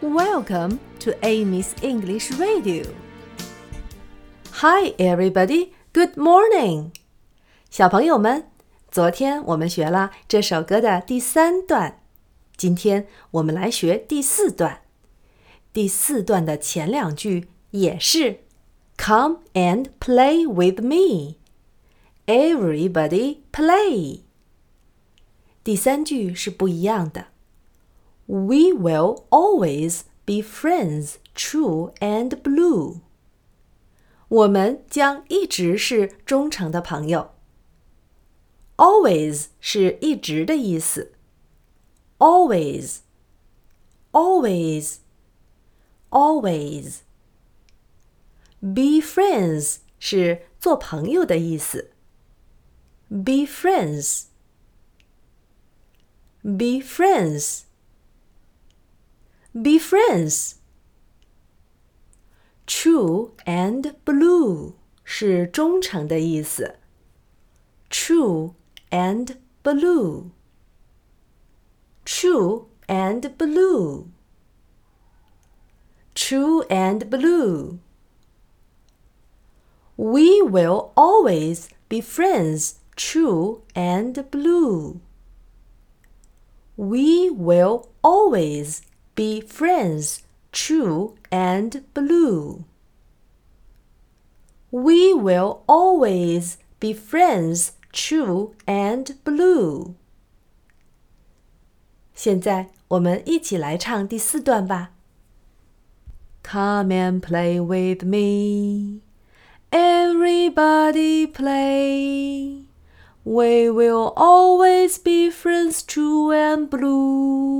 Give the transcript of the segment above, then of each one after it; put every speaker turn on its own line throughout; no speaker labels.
Welcome to Amy's English Radio. Hi, everybody. Good morning. 小朋友们，昨天我们学了这首歌的第三段，今天我们来学第四段。第四段的前两句也是 "Come and play with me." Everybody play. 第三句是不一样的。 We will always be friends, true and blue. 我们将一直是忠诚的朋友。Always 是一直的意思。Always, always, always. Be friends 是做朋友的意思。Be friends, be friends. Be friends. True and blue 是忠诚的意思。True and blue. True and blue. True and blue. We will always be friends, true and blue. We will always be friends, true and blue. We will always be friends, true and blue. 现在我们一起来唱第四段吧。Come and play with me, everybody play. We will always be friends, true and blue.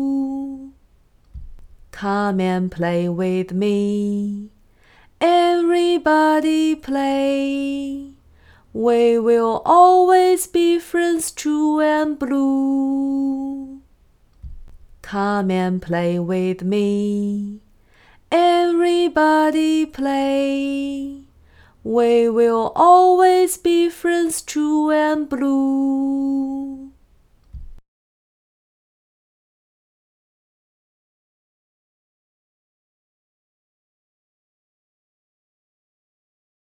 Come and play with me. Everybody play. We will always be friends, true and blue. Come and play with me. Everybody play. We will always be friends, true and blue.